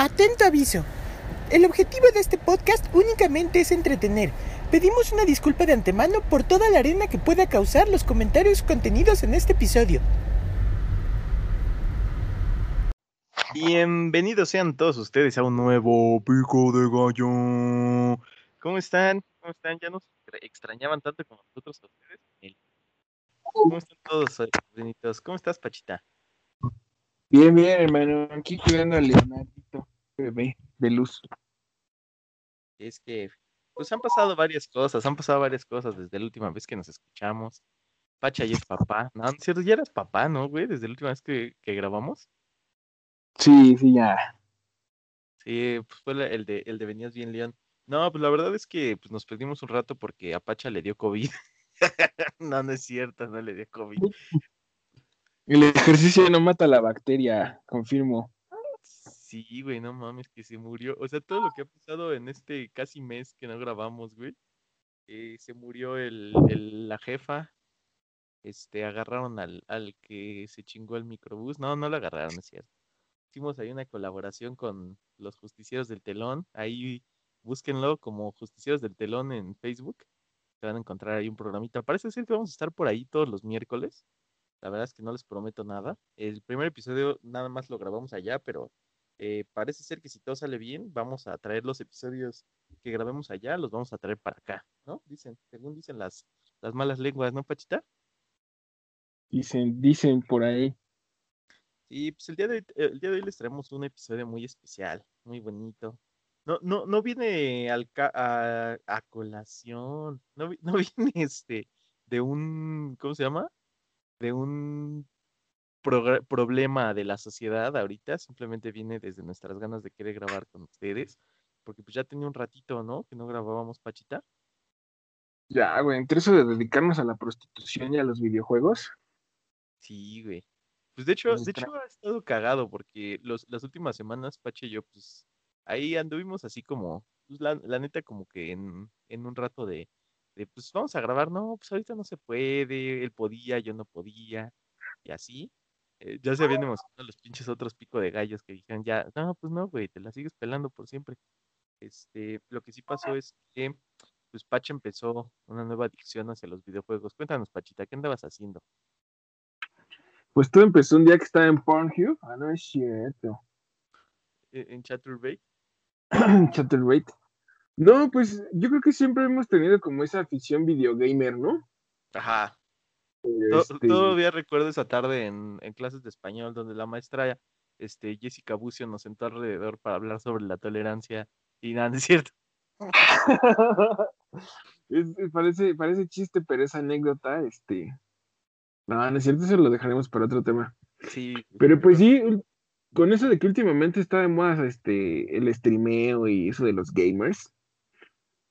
Atento aviso. El objetivo de este podcast únicamente es entretener. Pedimos una disculpa de antemano por toda la arena que pueda causar los comentarios contenidos en este episodio. Bienvenidos sean todos ustedes a un nuevo Pico de Gallo. ¿Cómo están? ¿Cómo están? ¿Ya nos extrañaban tanto como nosotros a ustedes? ¿Cómo están todos, bonitos? ¿Cómo estás, Pachita? Bien, bien, hermano. Aquí cuidando al Leonardito, bebé de luz. Es que, pues han pasado varias cosas, han pasado varias cosas desde la última vez que nos escuchamos. Pacha ya es papá. No, no es cierto, ya eras papá, ¿no, güey? Desde la última vez que, que grabamos. Sí, sí, ya. Sí, pues fue la- el de, el de Venías Bien León. No, pues la verdad es que pues, nos perdimos un rato porque a Pacha le dio COVID. no, no es cierto, no le dio COVID. El ejercicio no mata la bacteria, confirmo. Sí, güey, no mames, que se murió. O sea, todo lo que ha pasado en este casi mes que no grabamos, güey. eh, se murió el, el- la jefa. Este, agarraron al, al que se chingó el microbús. No, no lo agarraron, es cierto. Hicimos ahí una colaboración con los justicieros del telón. Ahí búsquenlo como justicieros del telón en Facebook. Se van a encontrar ahí un programita. Parece ser que vamos a estar por ahí todos los miércoles. La verdad es que no les prometo nada. El primer episodio nada más lo grabamos allá, pero eh, parece ser que si todo sale bien, vamos a traer los episodios que grabemos allá, los vamos a traer para acá, ¿no? Dicen, según dicen las, las malas lenguas, ¿no, Pachita? Dicen, dicen por ahí. Y pues el día de hoy, el día de hoy les traemos un episodio muy especial, muy bonito. No, no, no viene al ca- a, a colación, no, no viene este de un, ¿cómo se llama? De un problema de la sociedad ahorita, simplemente viene desde nuestras ganas de querer grabar con ustedes, porque pues ya tenía un ratito, ¿no? Que no grabábamos Pachita. Ya, güey, entre eso de dedicarnos a la prostitución y a los videojuegos. Sí, güey. Pues de hecho, Pues de hecho ha estado cagado porque los, las últimas semanas, Pache y yo, pues ahí anduvimos así como, pues la, la neta como que en, en un rato de, de, pues vamos a grabar, no, pues ahorita no se puede, él podía, yo no podía, y así. Eh, ya se habían emocionado los pinches otros pico de gallos que dijeron ya, no, pues no, güey, te la sigues pelando por siempre. Este, lo que sí pasó es que, pues Pache empezó una nueva adicción hacia los videojuegos. Cuéntanos, Pachita, ¿qué andabas haciendo? Pues todo empezó un día que estaba en Pornhub. Ah, no es cierto. ¿En en Chaturbate? Chatterrate. No, pues yo creo que siempre hemos tenido como esa afición videogamer, ¿no? Ajá. Este, Todavía recuerdo esa tarde en, en clases de español donde la maestra este, Jessica Bucio nos sentó alrededor para hablar sobre la tolerancia y nada, no es cierto. es- es- parece, parece chiste, pero esa anécdota, este. No, no es cierto, eso lo dejaremos para otro tema. Sí. Pero pues sí, con eso de que últimamente está de moda este, el streameo y eso de los gamers,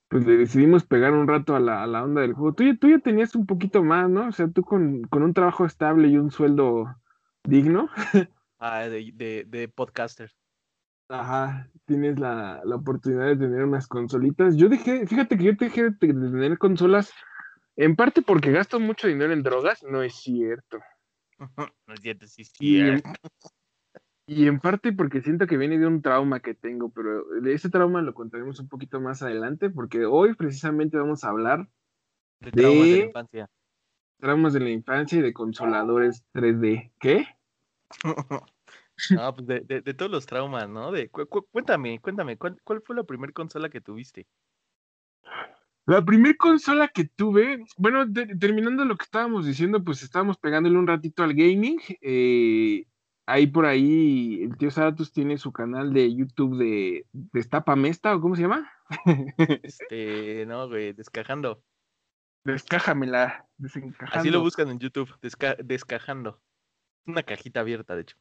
pues le decidimos pegar un rato a la, a la onda del juego. Tú, ya- tú ya tenías un poquito más, ¿no? O sea, tú con, con un trabajo estable y un sueldo digno, Ah, de, de, de podcaster. ajá, tienes la, la oportunidad de tener unas consolitas. Yo dejé, fíjate que yo dejé de, tener consolas, en parte porque gasto mucho dinero en drogas, no es cierto. No es cierto, sí. Y en, y en parte porque siento que viene de un trauma que tengo, pero de ese trauma lo contaremos un poquito más adelante, porque hoy precisamente vamos a hablar De traumas de la infancia. traumas de la infancia y de consoladores 3D. ¿Qué? No, pues de, de, de todos los traumas, ¿no? De, cu- cu- cuéntame, cuéntame, ¿cuál, cuál fue la primera consola que tuviste? La primera consola que tuve, bueno, terminando lo que estábamos diciendo, pues estábamos pegándole un ratito al gaming. eh, ahí por ahí, el tío Saratus tiene su canal de YouTube de Destapa Mesta, ¿o cómo se llama? Este, no, güey, descajando. Descájamela, desencajando. Así lo buscan en YouTube, desca- descajando. Una cajita abierta, de hecho.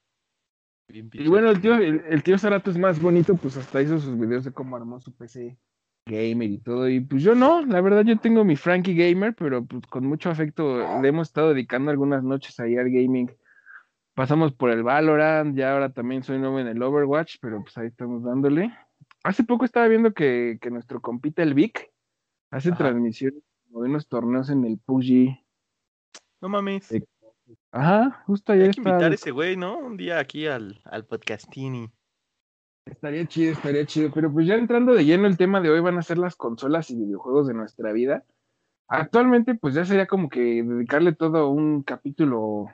Bien Y bueno, el tío, el, el tío Zarato es más bonito, pues hasta hizo sus videos de cómo armó su PC gamer y todo. Y pues yo no, la verdad yo tengo mi Frankie Gamer, pero pues con mucho afecto le hemos estado dedicando algunas noches ahí al gaming. Pasamos por el Valorant, ya ahora también soy nuevo en el Overwatch, pero pues ahí estamos dándole. Hace poco estaba viendo que, que nuestro compita el Vic hace Ajá. transmisiones de unos torneos en el PUBG. No mames. Eh, Ajá, justo ayer Hay que invitar a ese güey, ¿no? Un día aquí al, al podcastini. Estaría chido, estaría chido. Pero pues ya entrando de lleno el tema de hoy van a ser las consolas y videojuegos de nuestra vida. Actualmente, pues ya sería como que dedicarle todo un capítulo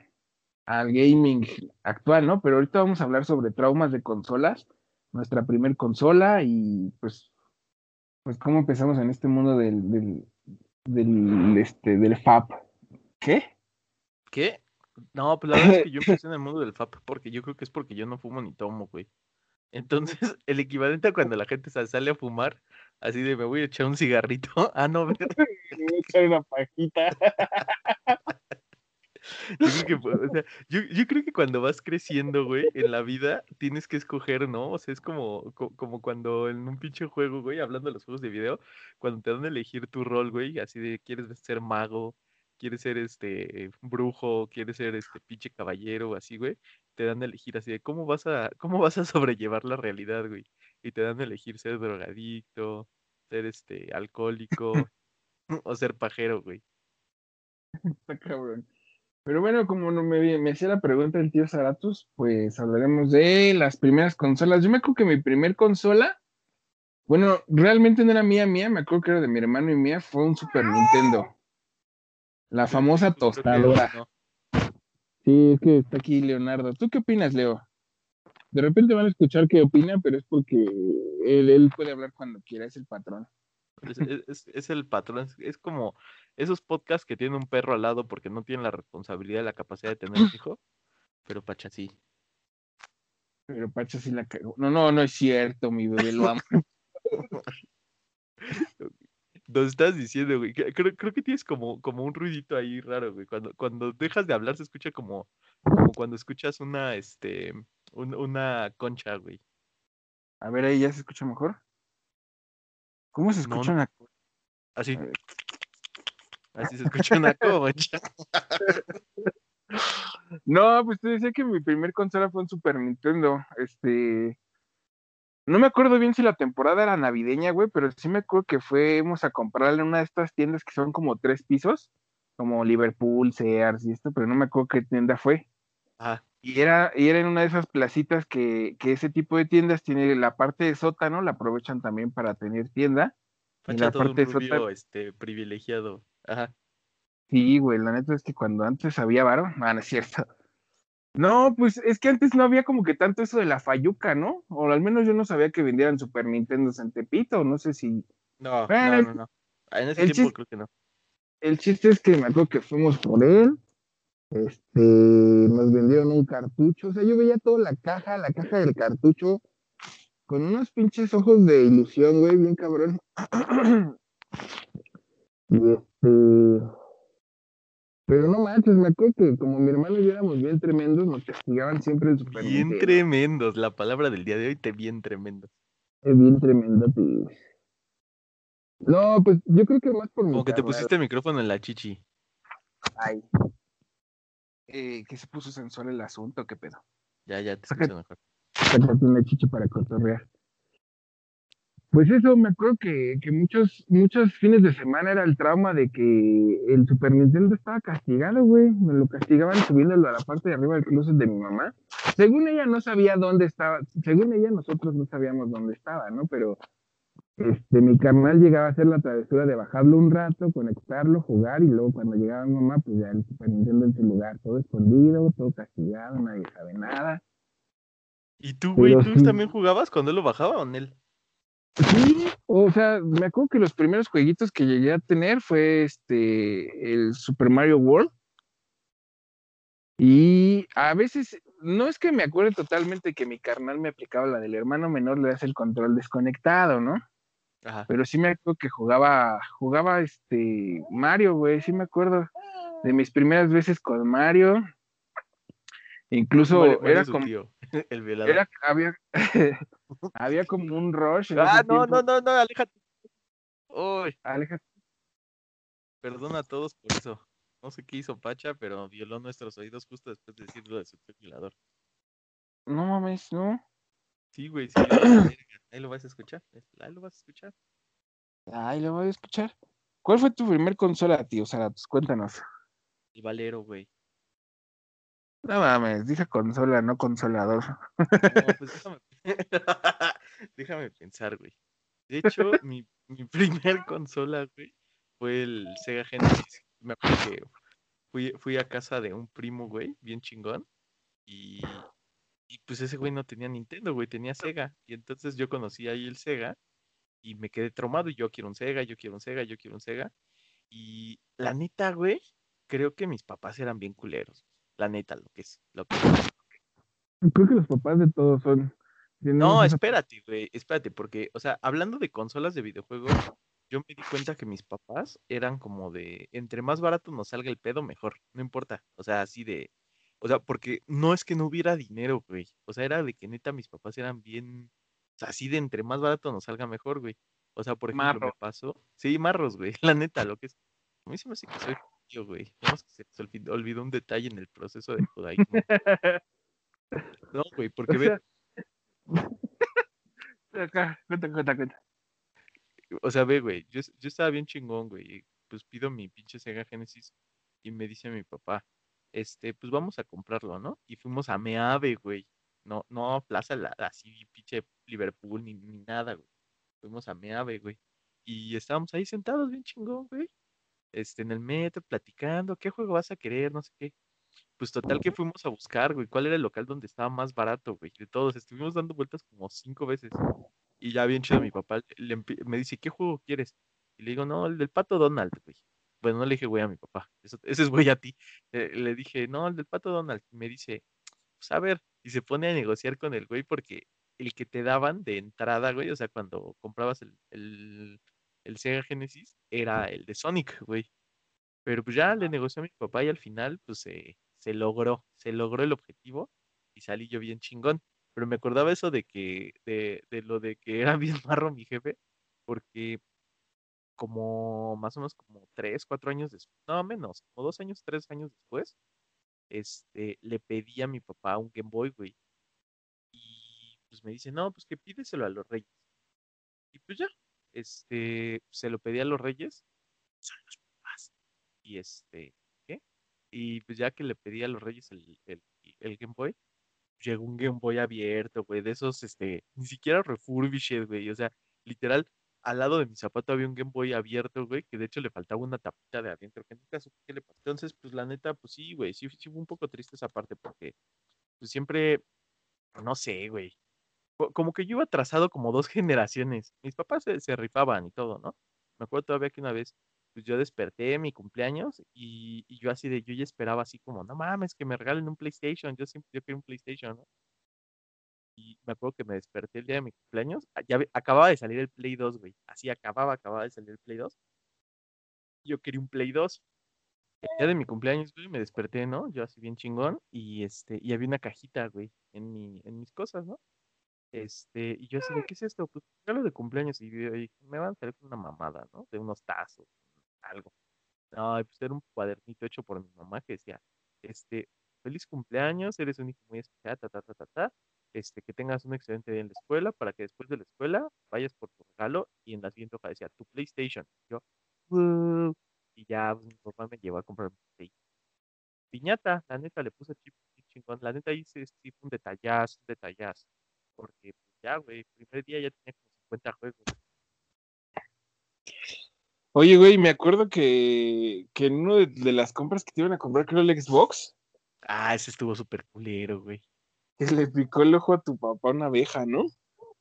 al gaming actual, ¿no? Pero ahorita vamos a hablar sobre traumas de consolas, nuestra primer consola y pues, pues cómo empezamos en este mundo del, del, del, este, del FAP. ¿Qué? ¿Qué? No, pues la verdad es que yo empecé en el mundo del FAP porque yo creo que es porque yo no fumo ni tomo, güey. Entonces, el equivalente a cuando la gente sa- sale a fumar, así de me voy a echar un cigarrito. Ah, no, Me voy a echar una pajita. Yo creo que, cuando vas creciendo, güey, en la vida, tienes que escoger, ¿no? O sea, es como, co- como cuando en un pinche juego, güey, hablando de los juegos de video, cuando te dan a elegir tu rol, güey, así de quieres ser mago, quieres ser este brujo, quieres ser este pinche caballero, así, güey, te dan a elegir así de cómo vas a, cómo vas a sobrellevar la realidad, güey. Y te dan a elegir ser drogadicto, ser este alcohólico o ser pajero, güey. Está cabrón. Pero bueno, como no me, me hacía la pregunta el tío Zaratus, pues hablaremos de las primeras consolas. Yo me acuerdo que mi primer consola, bueno, realmente no era mía, mía, me acuerdo que era de mi hermano y mía, fue un Super Nintendo. La famosa tostadora. no. Sí, es que está aquí Leonardo. ¿Tú qué opinas, Leo? De repente van a escuchar qué opina, pero es porque él, él puede hablar cuando quiera, es el patrón. Es, es- es- el patrón, es, como esos podcasts que tienen un perro al lado porque no tienen la responsabilidad y la capacidad de tener un hijo, pero Pacha sí. Pero Pacha sí la cagó. No, no, no es cierto, mi bebé lo amo. Nos estás diciendo, güey, creo, creo que tienes como, como un ruidito ahí raro, güey. Cuando, cuando dejas de hablar se escucha como, como cuando escuchas una, este, un- una concha, güey. A ver, ahí ya se escucha mejor. ¿Cómo se escucha no. una Así. A ver. Así se escucha una concha. No, pues te decía que mi primer consola fue un Super Nintendo. Este. No me acuerdo bien si la temporada era navideña, güey, pero sí me acuerdo que fuimos a comprarla en una de estas tiendas que son como tres pisos, como Liverpool, Sears y esto, pero no me acuerdo qué tienda fue. Ah, Y era, y era en una de esas placitas que, que ese tipo de tiendas tiene la parte de sótano, la aprovechan también para tener tienda. Pacha la un parte de rubio, sótano. este, privilegiado. Ajá. Sí, güey, la neta es que cuando antes había varo, no, no es cierto. No, pues es que antes no había como que tanto eso de la fayuca, ¿no? O al menos yo no sabía que vendieran Super Nintendo en Tepito, no sé si. No, Bueno, no, no, no. Ah, En ese tiempo creo que no. El chiste es que me acuerdo que fuimos por él, este, nos vendieron un cartucho, o sea, yo veía toda la caja, la caja del cartucho, con unos pinches ojos de ilusión, güey, bien cabrón. Y este, pero no manches, me acuerdo que como mi hermano y yo éramos bien tremendos, nos castigaban siempre el Super Bien tremendos. La palabra del día de hoy, te bien tremendos. Es bien tremendo, pues. No, pues yo creo que más por mi Como que te pusiste el micrófono en la chichi. Ay. Eh, que se puso sensual el asunto, qué pedo. Ya, ya te escucho mejor. Sácate una chicha para cotorrear. Pues eso, me acuerdo que, que muchos, muchos fines de semana era el trauma de que el Super Nintendo estaba castigado, güey. Me lo castigaban subiéndolo a la parte de arriba del closet de mi mamá. Según ella no sabía dónde estaba, según ella nosotros no sabíamos dónde estaba, ¿no? Pero este, mi carnal llegaba a hacer la travesura de bajarlo un rato, conectarlo, jugar y luego cuando llegaba mi mamá, pues ya el Super Nintendo en su lugar, todo escondido, todo castigado, nadie sabe nada. ¿Y tú, güey, tú sí. también jugabas cuando él lo bajaba o él? Sí, o sea, me acuerdo que los primeros jueguitos que llegué a tener fue este el Super Mario World. Y a veces, no es que me acuerde totalmente que mi carnal me aplicaba la del hermano menor, le das el control desconectado, ¿no? Ajá. Pero sí me acuerdo que jugaba, jugaba este Mario, güey, sí me acuerdo de mis primeras veces con Mario. Incluso Mario- Mario era como, tío, el violador. era, había, había como un rush. Ah, no, tiempo. no, no, no, aléjate. Uy, Aleja- perdona a todos por eso. No sé qué hizo Pacha, pero violó nuestros oídos justo después de decirlo de su violador. no mames, no. Sí, güey, sí. Ahí lo vas a escuchar. Ahí lo vas a escuchar. Ay, lo voy a escuchar. ¿Cuál fue tu primer consola, tío Zaratus? Cuéntanos. El Valero, güey. No mames, dije consola, no consolador. No, pues déjame. déjame pensar, güey. De hecho, mi, mi primer consola, güey, fue el Sega Genesis. Me acuerdo que fui, fui a casa de un primo, güey, bien chingón. Y, y pues ese güey no tenía Nintendo, güey, tenía Sega. Y entonces yo conocí ahí el Sega y me quedé traumado. Y yo quiero un Sega, yo quiero un Sega, yo quiero un Sega. Y la neta, güey, creo que mis papás eran bien culeros. La neta, lo que es. Lo que Creo que los papás de todos son. No, espérate, güey, espérate, porque, o sea, hablando de consolas de videojuegos, yo me di cuenta que mis papás eran como de, entre más barato nos salga el pedo, mejor, no importa, o sea, así de, o sea, porque no es que no hubiera dinero, güey, o sea, era de que neta mis papás eran bien, o sea, así de entre más barato nos salga mejor, güey, o sea, por ejemplo, me Marro. pasó, sí, marros, güey, la neta, lo que es, a mí se me hace que soy judío, güey, no, se se olvid- olvidó un detalle en el proceso de judaísmo, no, güey, porque O ve, sea, Acá, cuenta, cuenta, cuenta. O sea, ve, güey, yo, yo estaba bien chingón, güey. Pues pido mi pinche Sega Genesis y me dice mi papá, este, pues vamos a comprarlo, ¿no? Y fuimos a Meave, güey. No, no Plaza, La- así, pinche Liverpool, ni, ni nada, güey. Fuimos a Meave, güey. Y estábamos ahí sentados bien chingón, güey. Este, en el metro, platicando, ¿qué juego vas a querer? No sé qué. Pues total que fuimos a buscar, güey, cuál era el local donde estaba más barato, güey. De todos, estuvimos dando vueltas como cinco veces. Y ya bien chido, mi papá le empie- me dice, ¿qué juego quieres? Y le digo, no, el del pato Donald, güey. Bueno, no le dije güey a mi papá, eso, ese es güey a ti. Eh, le dije, no, el del pato Donald. Y me dice, pues a ver, y se pone a negociar con el güey porque el que te daban de entrada, güey, o sea, cuando comprabas el, el, el Sega Genesis, era el de Sonic, güey. Pero pues ya le negoció a mi papá y al final, pues se se logró, se logró el objetivo y salí yo bien chingón. Pero me acordaba eso de que, de, de lo de que era bien marro mi jefe, porque como más o menos como tres, cuatro años después, no menos, como dos años, tres años después, este, le pedí a mi papá un Game Boy, güey. Y pues me dice, no, pues que pídeselo a los reyes. Y pues ya, este, se lo pedí a los reyes, son los papás. Y este, ¿qué? Y pues ya que le pedí a los reyes el, el, el Game Boy, llegó un Game Boy abierto, güey, de esos, este, ni siquiera refurbished, güey, o sea, literal, al lado de mi zapato había un Game Boy abierto, güey, que de hecho le faltaba una tapita de adentro, que nunca supe qué le pasó. Entonces, pues la neta, pues sí, güey, sí, sí fue un poco triste esa parte, porque pues siempre, no sé, güey, co- como que yo iba atrasado como dos generaciones. Mis papás se, se rifaban y todo, ¿no? Me acuerdo todavía que una vez, pues yo desperté mi cumpleaños y, y yo así de, yo ya esperaba así como, no mames, que me regalen un PlayStation, yo siempre yo quería un PlayStation, ¿no? Me acuerdo que me desperté el día de mi cumpleaños, a- ya acababa de salir el Play 2, güey, así acababa, acababa de salir el Play 2. Yo quería un Play 2. El día de mi cumpleaños, güey, me desperté, ¿no? Yo así bien chingón y este, y había una cajita, güey, en mi, en mis cosas, ¿no? Este, y yo así ¿qué es esto? Pues regalo de cumpleaños y, me van a salir con una mamada, ¿no? De unos tazos, algo. No, pues era un cuadernito hecho por mi mamá que decía, este, feliz cumpleaños, eres un hijo muy especial, ta, ta, ta, ta, ta. Este, que tengas un excelente día en la escuela, para que después de la escuela vayas por tu regalo y en la siguiente hoja decía, tu PlayStation. Yo, "Wow". Y ya pues, mi papá me llevó a comprar mi PlayStation. Piñata, la neta, le puse chip bien chingón. La neta, ahí sí, un detallazo, un detallazo. Porque pues, ya, güey, el primer día ya tenía como 50 juegos. Oye, güey, me acuerdo que, que en uno de, de las compras que te iban a comprar, creo el Xbox, Ah, ese estuvo súper culero, güey. Que le picó el ojo a tu papá una abeja, ¿no?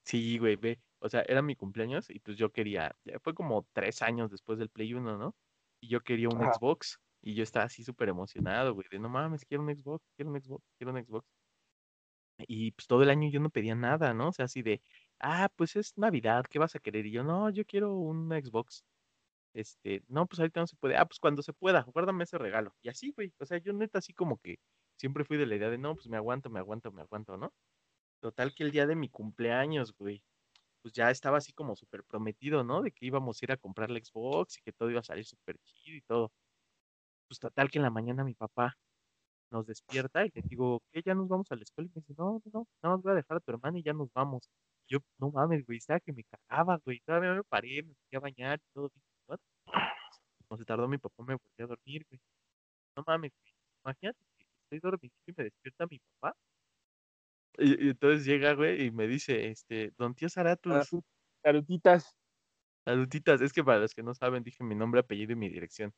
Sí, güey, ve. O sea, era mi cumpleaños y pues yo quería, fue como tres años después del Play 1, ¿no? Y yo quería un Ajá. Xbox y yo estaba así súper emocionado, güey, de no mames, quiero un Xbox, quiero un Xbox, quiero un Xbox. Y pues todo el año yo no pedía nada, ¿no? O sea, así de, ah, pues es Navidad, ¿qué vas a querer? Y yo, no, yo quiero un Xbox. Este, no, pues ahorita no se puede. Ah, pues cuando se pueda, guárdame ese regalo. Y así, güey. O sea, yo neta así como que siempre fui de la idea de, no, pues me aguanto, me aguanto, me aguanto, ¿no? Total que el día de mi cumpleaños, güey, pues ya estaba así como súper prometido, ¿no? De que íbamos a ir a comprar la Xbox y que todo iba a salir súper chido y todo. Pues total que en la mañana mi papá nos despierta y le digo, ¿qué? ¿Ya nos vamos a la escuela? Y me dice, no, no, no, nada más voy a dejar a tu hermana y ya nos vamos. Y yo, no mames, güey, estaba que me cagaba, güey. Todavía me paré, me fui a bañar y todo. No se tardó mi papá, me volví a dormir, güey. No mames, güey. Imagínate estoy dormido y me despierta mi papá Y, y entonces llega, güey, y me dice, este, don tío Zaratus, Carutitas. salutitas. Es que para los que no saben, dije mi nombre, apellido y mi dirección.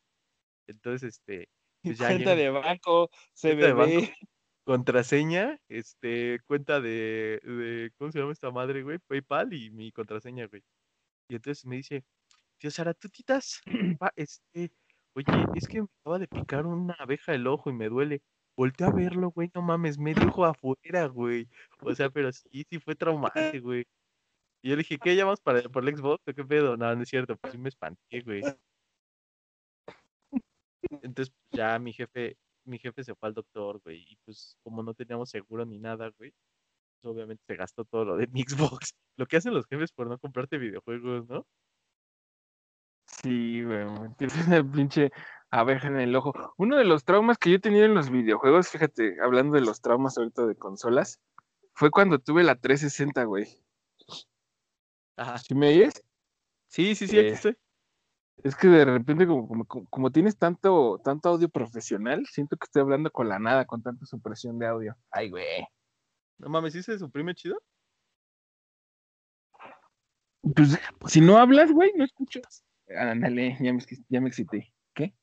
Entonces, este, pues ya Cuenta llega- de banco. CBD. contraseña, este, cuenta de, de, ¿cómo se llama esta madre, güey? PayPal y mi contraseña, güey. Y entonces me dice, tío Zaratutitas, este, oye, es que me acaba de picar una abeja el ojo y me duele. Voltea a verlo, güey, no mames, medio ojo afuera, güey. O sea, pero sí, sí fue traumante, güey. Y yo le dije, ¿qué llamas para, por el Xbox qué pedo? No, no es cierto, pues sí me espanté, güey. Entonces, ya mi jefe, mi jefe se fue al doctor, güey, y pues como no teníamos seguro ni nada, güey, pues obviamente se gastó todo lo de mi Xbox. Lo que hacen los jefes por no comprarte videojuegos, ¿no? Sí, güey, tienes una pinche abeja en el ojo. Uno de los traumas que yo he tenido en los videojuegos, fíjate, hablando de los traumas ahorita de consolas, fue cuando tuve la 360, güey. Ajá. ¿Sí me oyes? Sí, sí, sí, aquí Eh, estoy. Es que de repente, como, como, como- como tienes tanto, tanto audio profesional, siento que estoy hablando con la nada, con tanta supresión de audio. Ay, güey. No mames, ¿sí se suprime chido? Pues, si no hablas, güey, no escuchas. Ándale, ya me, ya me excité. ¿Qué?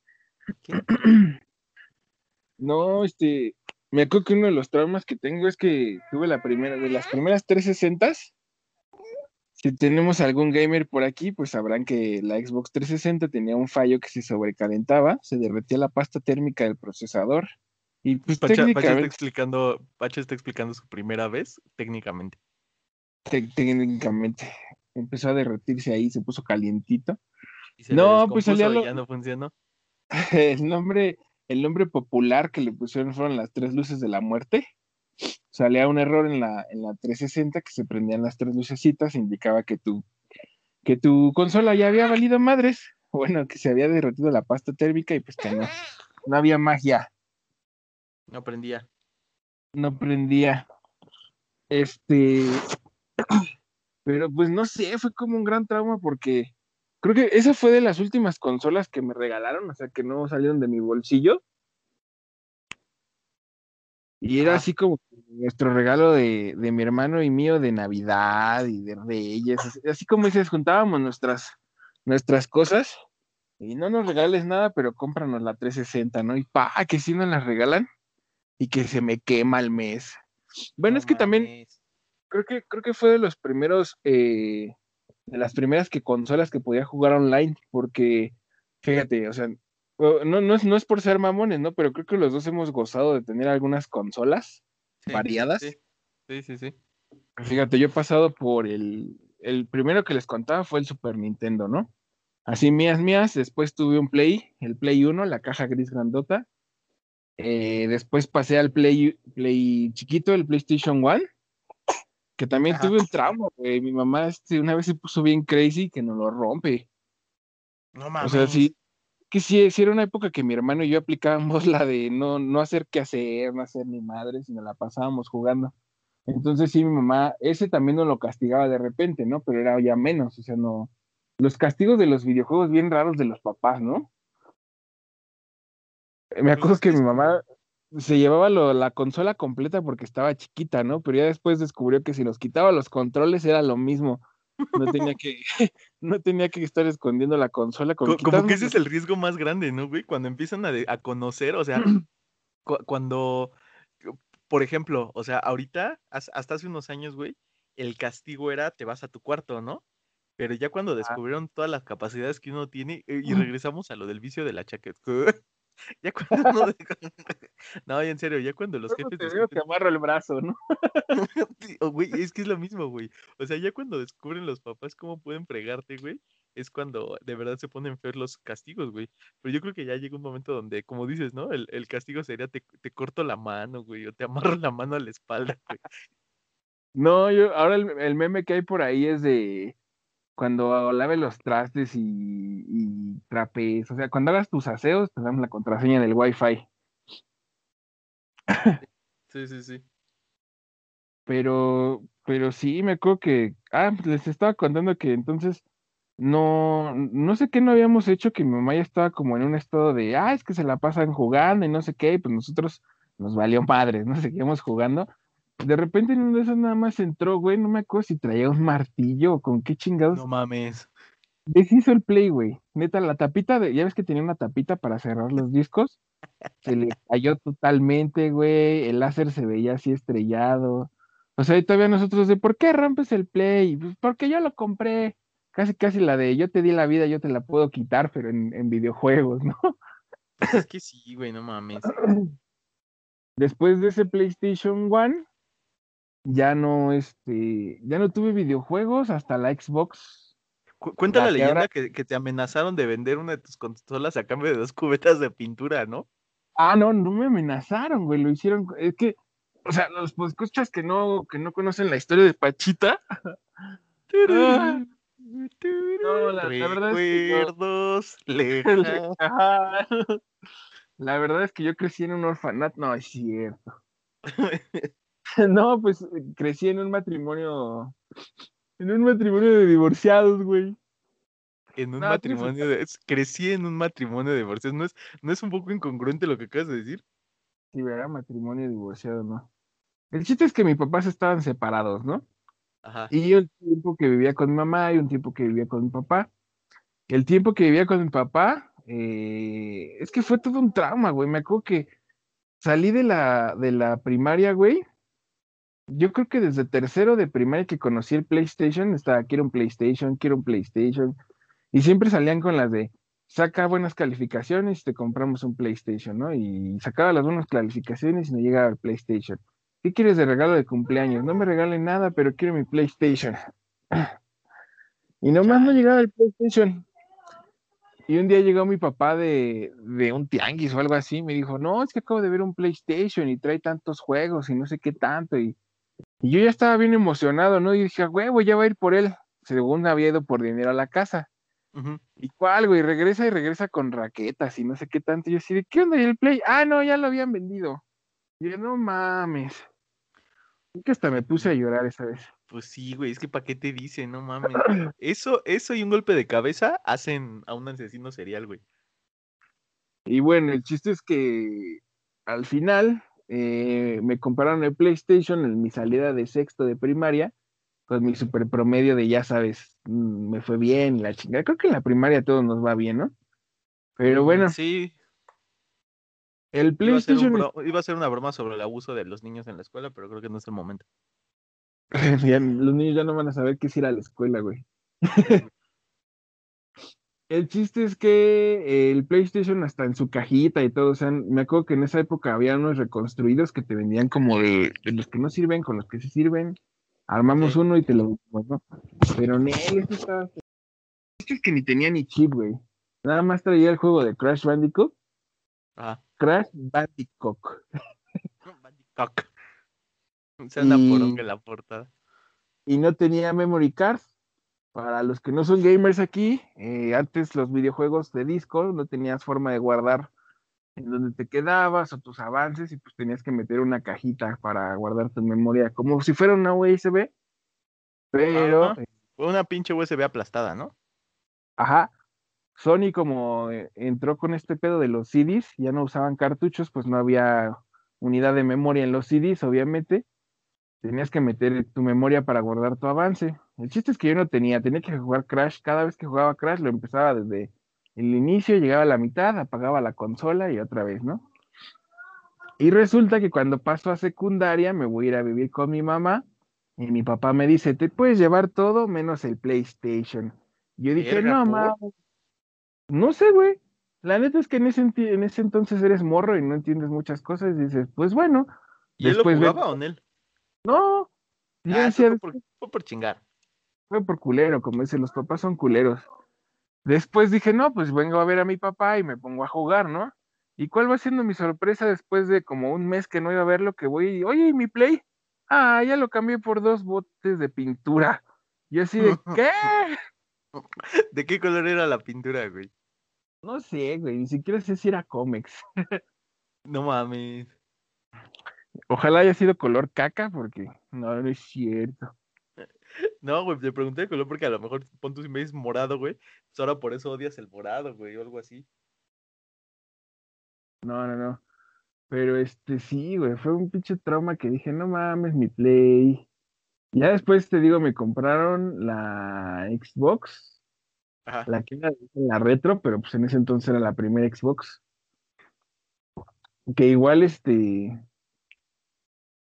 ¿Qué? No, este, me acuerdo que uno de los traumas que tengo es que tuve la primera, de las primeras 360s. Si tenemos algún gamer por aquí, pues sabrán que la Xbox 360 tenía un fallo que se sobrecalentaba, se derretía la pasta térmica del procesador. Y pues Pacha, Pacha está técnicamente, explicando, Pacha está explicando su primera vez, técnicamente. te- técnicamente empezó a derretirse ahí, se puso calientito. Y se le No, pues salía lo- ya no funcionó. El nombre, el nombre popular que le pusieron fueron las tres luces de la muerte. Salía un error en la, en la 360 que se prendían las tres lucecitas, indicaba que tu, que tu consola ya había valido madres. Bueno, que se había derretido la pasta térmica y pues que no, no había magia, No aprendía. no prendía. Este, pero pues no sé, fue como un gran trauma porque creo que esa fue de las últimas consolas que me regalaron, o sea, que no salieron de mi bolsillo. Y era así como nuestro regalo de, de mi hermano y mío de Navidad y de Reyes. Así, así como dices, juntábamos nuestras, nuestras cosas y no nos regales nada, pero cómpranos la 360, ¿no? Y pa, que si nos las regalan y que se me quema el mes. Bueno, No es que también creo que, creo que fue de los primeros, eh, de las primeras que consolas que podía jugar online, porque, fíjate, o sea, no, no, es, no es por ser mamones, ¿no? Pero creo que los dos hemos gozado de tener algunas consolas Sí, variadas. Sí, sí, sí. sí. Fíjate, yo he pasado por el, el primero que les contaba fue el Super Nintendo, ¿no? Así mías, mías, después tuve un Play, el Play 1, la caja gris grandota. Eh, después pasé al Play, Play chiquito, el PlayStation 1, que también Ajá. tuve un trauma, güey. Mi mamá este, una vez se puso bien crazy que nos lo rompe. No O mames. sea, sí, que sí, sí era una época que mi hermano y yo aplicábamos la de no, no hacer qué hacer, no hacer ni madre, sino la pasábamos jugando. Entonces sí, mi mamá, ese también no lo castigaba de repente, ¿no? Pero era ya menos, o sea, no. Los castigos de los videojuegos bien raros de los papás, ¿no? Me Pues acuerdo que mi mamá se llevaba lo- la consola completa porque estaba chiquita, ¿no? Pero ya después descubrió que si los quitaba los controles era lo mismo. No tenía que, no tenía que estar escondiendo la consola. con Co- Como que ese es el riesgo más grande, ¿no, güey? Cuando empiezan a, de- a conocer, o sea, cu- cuando, por ejemplo, o sea, ahorita, has- hasta hace unos años, güey, el castigo era te vas a tu cuarto, ¿no? Pero ya cuando descubrieron todas las capacidades que uno tiene, eh, y regresamos a lo del vicio de la chaqueta. Ya cuando uno de- No, en serio, ya cuando los jefes te descubren- te amarro el brazo, ¿no? Güey, es que es lo mismo, güey. O sea, ya cuando descubren los papás cómo pueden fregarte, güey, es cuando de verdad se ponen feos los castigos, güey. Pero yo creo que ya llega un momento donde, como dices, ¿no? El, el castigo sería te, te corto la mano, güey, o te amarro la mano a la espalda, güey. No, yo, ahora el, el meme que hay por ahí es de cuando lave los trastes y, y trapes, o sea, cuando hagas tus aseos, te damos la contraseña del Wi-Fi. Sí, sí, sí. Pero, pero sí, me acuerdo que, ah, pues les estaba contando que entonces no, no sé qué no habíamos hecho, que mi mamá ya estaba como en un estado de, ah, es que se la pasan jugando y no sé qué, y pues nosotros nos valió padres, no seguíamos jugando. De repente en uno de esos nada más entró, güey, no me acuerdo si traía un martillo o con qué chingados. No mames. Deshizo el play, güey. Neta, la tapita de, ya ves que tenía una tapita para cerrar los discos. Se le cayó totalmente, güey. El láser se veía así estrellado. O sea, y todavía nosotros de, ¿por qué rompes el play? Pues porque yo lo compré. Casi, casi la de, yo te di la vida, yo te la puedo quitar, pero en, en videojuegos, ¿no? Es que sí, güey, no mames. Después de ese PlayStation One, ya no, este, ya no tuve videojuegos hasta la Xbox. Cu- cuenta La la que leyenda ahora- que, que te amenazaron de vender una de tus consolas a cambio de dos cubetas de pintura, ¿no? Ah, no, no me amenazaron, güey, lo hicieron, es que, o sea, los escuchas que no, que no conocen la historia de Pachita, Ah. No, la- la verdad es que. Recuerdos. Ajá. La verdad es que yo crecí en un orfanato, no, es cierto. No, pues crecí en un matrimonio, en un matrimonio de divorciados, güey. En un No, matrimonio de... Crecí en un matrimonio de divorcios. ¿No es, ¿No es un poco incongruente lo que acabas de decir? Sí, ¿verdad? Matrimonio divorciado, ¿no? El chiste es que mis papás estaban separados, ¿no? Ajá. Y yo el tiempo que vivía con mi mamá y un tiempo que vivía con mi papá. El tiempo que vivía con mi papá, eh, es que fue todo un trauma, güey. Me acuerdo que salí de la, de la primaria, güey. Yo creo que desde tercero de primaria que conocí el PlayStation, estaba, quiero un PlayStation, quiero un PlayStation. Y siempre salían con las de, saca buenas calificaciones y te compramos un PlayStation, ¿no? Y sacaba las buenas calificaciones y no llegaba al PlayStation. ¿Qué quieres de regalo de cumpleaños? No me regalen nada, pero quiero mi PlayStation. Y nomás no llegaba el PlayStation. Y un día llegó mi papá de, de un tianguis o algo así, me dijo, no, es que acabo de ver un PlayStation y trae tantos juegos y no sé qué tanto. Y, y yo ya estaba bien emocionado, ¿no? Y dije, "A huevo, ya va a ir por él. Según había ido por dinero a la casa. ¿Y cuál, güey? Regresa y regresa con raquetas y no sé qué tanto. Y yo así de, ¿qué onda? ¿Y el Play? Ah, no, ya lo habían vendido. Y yo, no mames. Y que hasta me puse a llorar esa vez. Pues sí, güey, es que ¿para qué te dicen? No mames. Eso, eso y un golpe de cabeza hacen a un asesino serial, güey. Y bueno, el chiste es que al final eh, me compraron el PlayStation en mi salida de sexto de primaria, con mi super promedio de, ya sabes, mm, me fue bien, la chingada. Creo que en la primaria a todos nos va bien, ¿no? Pero bueno, Sí, el iba a, PlayStation... bro- iba a ser una broma sobre el abuso de los niños en la escuela, pero creo que no es el momento. Ya, los niños ya no van a saber qué es ir a la escuela, güey. El chiste es que el PlayStation hasta en su cajita y todo, o sea, me acuerdo que en esa época había unos reconstruidos que te vendían como de, de los que no sirven con los que sí sirven. Armamos Sí. uno y te lo vendimos, ¿no? Pero en él, eso estaba... Es que, ni tenía ni chip, güey. Nada más traía el juego de Crash Bandicoot. Ajá. Crash Bandicoot. Bandicoot. Se anda Y- poronga en la portada. y no tenía memory card. Para los que no son gamers aquí, eh, antes los videojuegos de disco no tenías forma de guardar en donde te quedabas o tus avances y pues tenías que meter una cajita para guardar tu memoria, como si fuera una USB, pero, Ajá. Fue una pinche USB aplastada, ¿no? ajá, Sony como eh, entró con este pedo de los CDs, ya no usaban cartuchos, pues no había unidad de memoria en los CDs, obviamente, tenías que meter tu memoria para guardar tu avance. El chiste es que yo no tenía, tenía que jugar Crash. Cada vez que jugaba Crash lo empezaba desde el inicio, llegaba a la mitad, apagaba la consola y otra vez, ¿no? Y resulta que cuando paso a secundaria me voy a ir a vivir con mi mamá y mi papá me dice, te puedes llevar todo menos el PlayStation. Yo dije, no, mames. No sé, güey. La neta es que en ese, en ese entonces eres morro y no entiendes muchas cosas y dices, pues bueno. ¿Y él lo jugaba o él? No. Ah, fue, por, fue por chingar. fue por culero, como dicen, los papás son culeros. Después dije, no, pues vengo a ver a mi papá y me pongo a jugar, ¿no? ¿Y cuál va siendo mi sorpresa después de como un mes que no iba a verlo? Que voy, y, oye, ¿y mi play? Ah, ya lo cambié por dos botes de pintura. Y así de, ¿qué? ¿De qué color era la pintura, güey? No sé, güey, ni siquiera sé si era cómics. No mames. Ojalá haya sido color caca, porque no, no es cierto. No, güey, te pregunté de color porque a lo mejor pon tú si me dices morado, güey. Pues ahora por eso odias el morado, güey, o algo así. No, no, no. Pero este sí, güey, fue un pinche trauma que dije, no mames, mi Play. Ya después te digo, me compraron la Xbox, Ajá. la que era la retro, pero pues en ese entonces era la primera Xbox. Que igual este.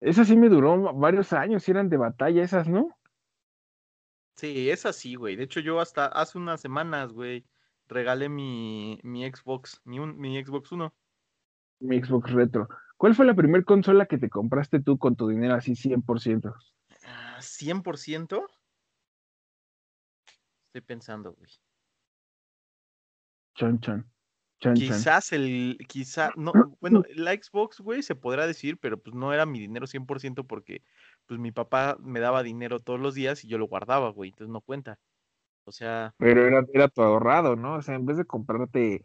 Esa sí me duró varios años, eran de batalla esas, ¿no? Sí, es así, güey. De hecho, yo hasta hace unas semanas, güey, regalé mi, mi Xbox, mi, un- mi Xbox One. Mi Xbox retro. ¿Cuál fue la primera consola que te compraste tú con tu dinero así 100%? Ah, ¿100%? Estoy pensando, güey. Chon, chon. Quizás el, quizá, no, bueno, la Xbox, güey, se podrá decir, pero pues no era mi dinero 100% porque pues mi papá me daba dinero todos los días y yo lo guardaba, güey, entonces no cuenta. O sea, Pero era, era tu ahorrado, ¿no? O sea, en vez de comprarte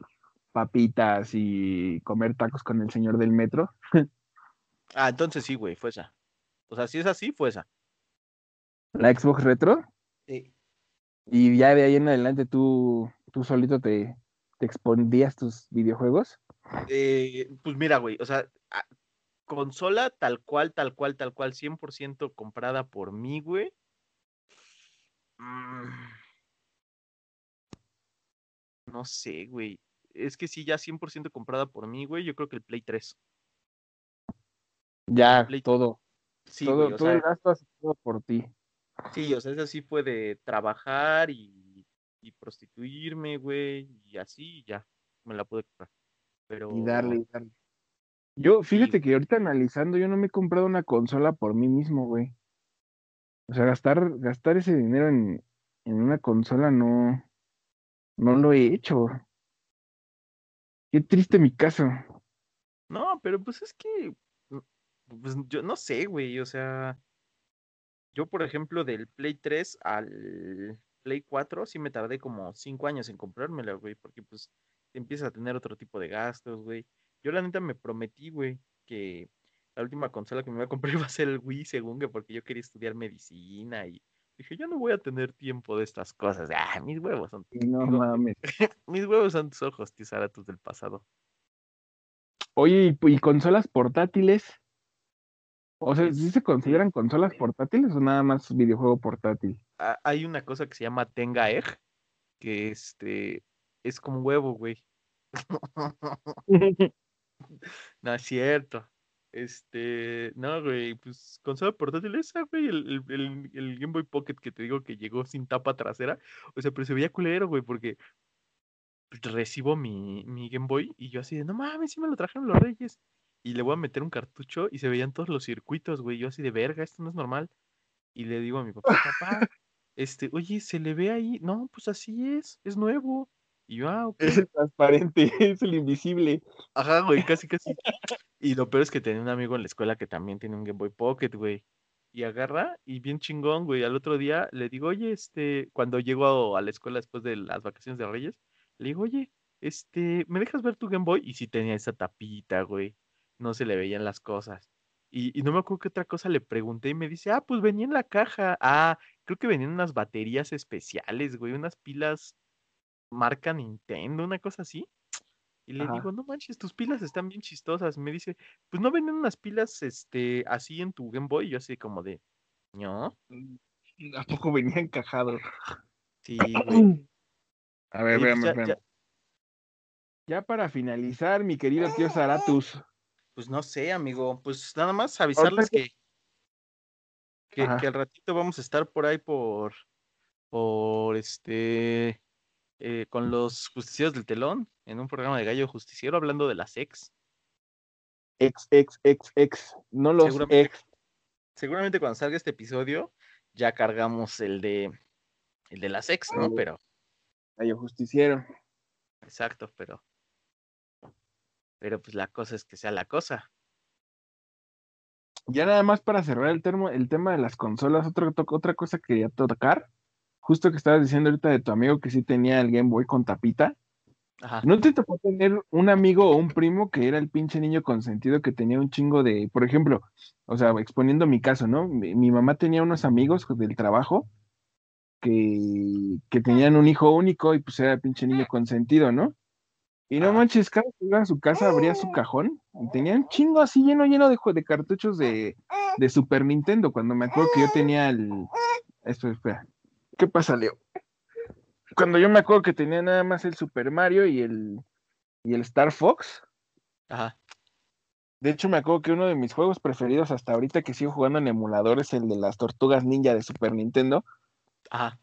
papitas y comer tacos con el señor del metro, ah, entonces sí, güey, fue esa. O sea, si es así, fue esa. la Xbox retro, Sí. y ya de ahí en adelante tú, tú solito te, te expondías tus videojuegos. Eh, pues mira, güey, o sea, consola tal cual, tal cual, tal cual, 100% comprada por mí, güey. Mm. No sé, güey. Es que sí, ya 100% comprada por mí, güey. Yo creo que el Play 3. Ya, Play- todo. Sí, todo, güey, todo sea, el gasto ha sido por ti. sí, o sea, esa sí fue de trabajar y, y prostituirme, güey, y así, y ya, me la pude comprar. Pero, Y darle, y darle. Yo, fíjate que ahorita analizando, yo no me he comprado una consola por mí mismo, güey. O sea, gastar, gastar ese dinero en, en una consola no, no lo he hecho. Qué triste mi caso. No, pero pues es que, mm, pues yo no sé, güey, o sea, yo por ejemplo del Play 3 al Play 4 sí me tardé como cinco años en comprármela, güey, porque pues empiezas a tener otro tipo de gastos, güey. Yo la neta me prometí, güey, que la última consola que me iba a comprar iba a ser el Wii, según que porque yo quería estudiar medicina y dije, yo no voy a tener tiempo de estas cosas. Ah, mis huevos son, Y no mames. mis huevos son tus ojos, del pasado. Oye, ¿y, y consolas portátiles? O sea, ¿sí se Este, consideran consolas portátiles o nada más videojuego portátil? ha- hay una cosa que se llama Tenga Egg, que este es como huevo, güey. No es cierto. Este, no, güey, pues consola portátil esa, güey, el, el, el- el Game Boy Pocket que te digo que llegó sin tapa trasera. O sea, pero se veía culero, güey, porque recibo mi, mi Game Boy y yo así de, no mames, sí me lo trajeron los reyes. Y le voy a meter un cartucho y se veían todos los circuitos, güey. Yo así de verga, esto no es normal. Y le digo a mi papá, papá, este, oye, se le ve ahí. No, pues así es, es nuevo. Y yo, ah, ok. Es el transparente, es el invisible. Ajá, güey, casi, casi. Y lo peor es que tenía un amigo en la escuela que también tiene un Game Boy Pocket, güey. Y agarra y bien chingón, güey. Al otro día le digo, oye, este, cuando llego a, a la escuela después de las vacaciones de Reyes, le digo, oye, este, ¿me dejas ver tu Game Boy? Y sí tenía esa tapita, güey. No se le veían las cosas. Y, y no me acuerdo qué otra cosa le pregunté y me dice, ah, pues venía en la caja. Ah, creo que venían unas baterías especiales, güey, unas pilas marca Nintendo, una cosa así. Y le Ajá. digo, no manches, tus pilas están bien chistosas. Me dice, pues no venden unas pilas este, así en tu Game Boy. Y yo así como de, no, ¿A poco venía encajado? sí, güey. A ver, pues veamos, ya- veamos. ya- Ya para finalizar, mi querido tío Zaratus. Pues no sé, amigo. Pues nada más avisarles que, que, al ratito vamos a estar por ahí por, por este, eh, con los justicieros del telón, en un programa de Gallo Justiciero, hablando de las ex. Ex, ex, ex, ex. No los Seguramente- ex. Seguramente cuando salga este episodio, ya cargamos el de, el de las ex, ¿no? Pero, Gallo justiciero. exacto, pero, pero pues la cosa es que sea la cosa. Ya nada más para cerrar el, termo, el tema de las consolas, otra, otra cosa que quería tocar. Justo que estabas diciendo ahorita de tu amigo que sí tenía el Game Boy con tapita. Ajá. ¿No te tocó tener un amigo o un primo que era el pinche niño consentido que tenía un chingo de, por ejemplo, o sea, exponiendo mi caso, ¿no? Mi, mi mamá tenía unos amigos del trabajo que, que tenían un hijo único y pues era el pinche niño consentido, ¿no? Y no manches, cada que iba a su casa abría su cajón y tenía un chingo así lleno, lleno de, de cartuchos de, de Super Nintendo. Cuando me acuerdo que yo tenía el. Esto, espera. ¿Qué pasa, Leo? Cuando yo me acuerdo que tenía nada más el Super Mario y el, y el Star Fox. Ajá. De hecho, me acuerdo que uno de mis juegos preferidos hasta ahorita que sigo jugando en emulador es el de las Tortugas Ninja de Super Nintendo. Ajá.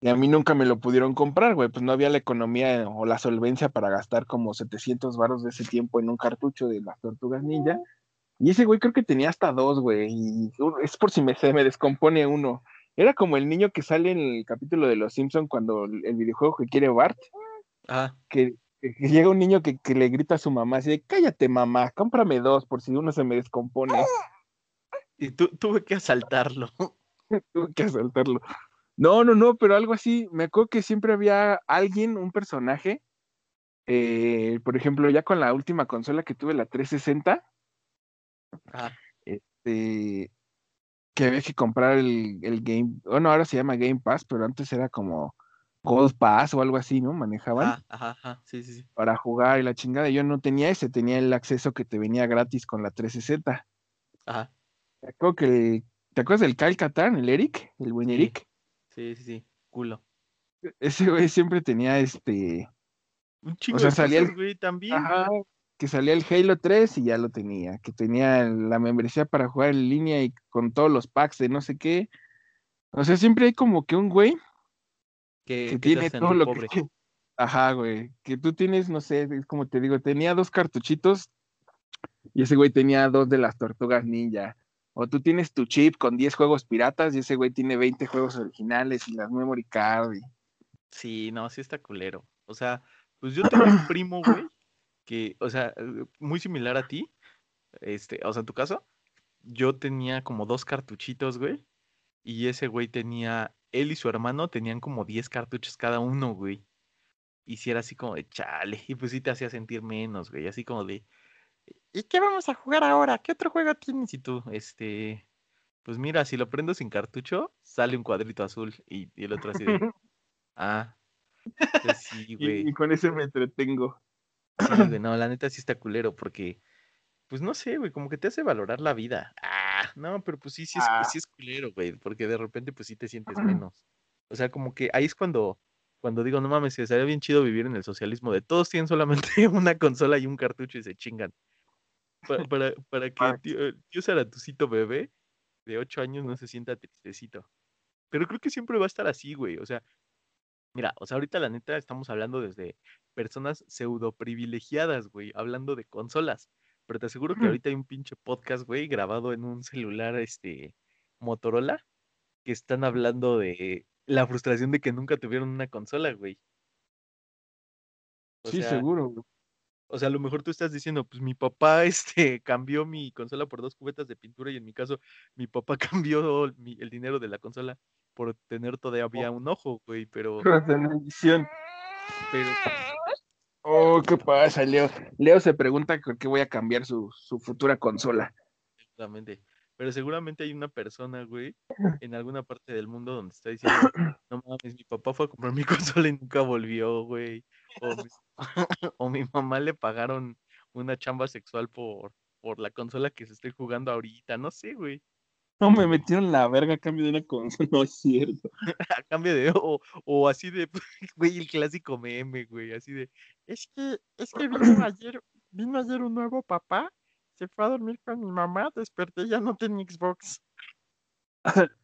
Y a mí nunca me lo pudieron comprar, güey. Pues no había la economía o la solvencia para gastar como 700 varos de ese tiempo en un cartucho de las Tortugas Ninja. Y ese güey creo que tenía hasta dos, güey. Y es por si me, se me descompone uno. Era como el niño que sale en el capítulo de Los Simpson cuando el videojuego que quiere Bart, Ajá. que, que llega un niño que, que le grita a su mamá así de, cállate mamá, cómprame dos por si uno se me descompone. Y tú tuve que asaltarlo. Tuve que asaltarlo. No, no, no, pero algo así. Me acuerdo que siempre había alguien, un personaje. eh, por ejemplo, ya con la última consola que tuve, la 360, Ajá. este, que había que comprar el, el Game. Bueno, ahora se llama Game Pass, pero antes era como Gold Pass o algo así, ¿no? Manejaban Ajá, ajá, ajá. Sí, sí, sí. para jugar y la chingada. Yo no tenía ese, tenía el acceso que te venía gratis con la 360. Ajá. Que el- ¿Te acuerdas del Kyle el Eric? El buen. Eric. Sí, sí, sí. Culo. Ese güey siempre tenía este. Un chingo sea, de salía el- güey, también. Ajá, que salía el Halo 3 y ya lo tenía, que tenía la membresía para jugar en línea y con todos los packs de no sé qué. O sea, siempre hay como que un güey Que, tiene todo lo pobre. que... Ajá, güey, que tú tienes, no sé, es como te digo, tenía dos cartuchitos y ese güey tenía dos de las tortugas ninja. O tú tienes tu chip con 10 juegos piratas y ese güey tiene 20 juegos originales y las memory card. Sí, no, sí está culero. O sea, pues yo tengo un primo, güey, que, o sea, eh, muy similar a ti. Este, o sea, en tu caso, yo tenía como dos cartuchitos, güey. Y ese güey tenía, él y su hermano tenían como 10 cartuchos cada uno, güey. Y si era así como de chale. Y pues sí te hacía sentir menos, güey. Así como de, ¿y qué vamos a jugar ahora? ¿Qué otro juego tienes? Y tú, este, pues mira, si lo prendo sin cartucho, sale un cuadrito azul. Y, y el otro así de, ah, pues sí, y, güey. y con ese me entretengo. Sí, güey, no, la neta sí está culero porque, pues no sé, güey, como que te hace valorar la vida. Ah, no, pero pues sí, sí es, Ah. sí es culero, güey, porque de repente pues sí te sientes menos. O sea, como que ahí es cuando, cuando digo, no mames, que estaría bien chido vivir en el socialismo de todos tienen solamente una consola y un cartucho y se chingan. Pa- Para, para que tío, tío Saratucito bebé de ocho años no se sienta tristecito. Pero creo que siempre va a estar así, güey. O sea, mira, o sea, ahorita la neta estamos hablando desde personas pseudo privilegiadas, güey, hablando de consolas. Pero te aseguro que ahorita hay un pinche podcast, güey, grabado en un celular, este, Motorola, que están hablando de la frustración de que nunca tuvieron una consola, güey. O sí, sea, seguro. güey. O sea, a lo mejor tú estás diciendo, pues mi papá, este, cambió mi consola por dos cubetas de pintura y en mi caso, mi papá cambió mi- el dinero de la consola por tener todavía un ojo, güey, pero, pero Oh, ¿qué pasa, Leo? Leo se pregunta por qué voy a cambiar su, su futura consola. Seguramente. Pero seguramente hay una persona, güey, en alguna parte del mundo donde está diciendo, no mames, mi papá fue a comprar mi consola y nunca volvió, güey. O mi, o mi mamá le pagaron una chamba sexual por, por la consola que se estoy jugando ahorita. No sé, güey. No, me metieron la verga a cambio de una consola, no es cierto. A cambio de, o, o así de, güey, el clásico meme, güey, así de, es que, es que vino ayer, vino ayer un nuevo papá, se fue a dormir con mi mamá, desperté y ya no tenía Xbox.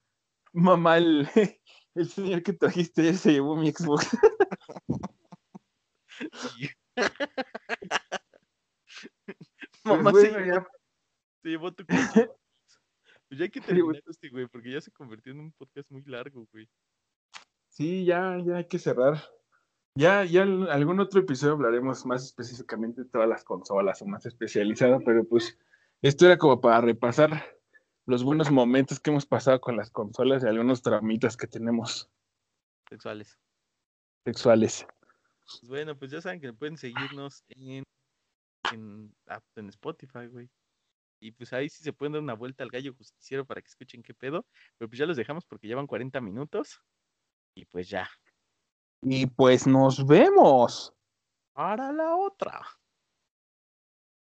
Mamá, el, el señor que trajiste ayer se llevó mi Xbox. Pues, Mamá bueno, se, llevó, se llevó tu. Pues ya hay que terminar este, güey, porque ya se convirtió en un podcast muy largo, güey. Sí, ya, ya hay que cerrar. Ya, ya en algún otro episodio hablaremos más específicamente de todas las consolas o más especializado, pero pues esto era como para repasar los buenos momentos que hemos pasado con las consolas y algunos tramitas que tenemos Sexuales. sexuales. Pues bueno, pues ya saben que pueden seguirnos en, en, en Spotify, güey. Y pues ahí sí se pueden dar una vuelta al gallo justiciero para que escuchen qué pedo. Pero pues ya los dejamos porque llevan 40 minutos. Y pues ya. Y pues nos vemos. Para la otra.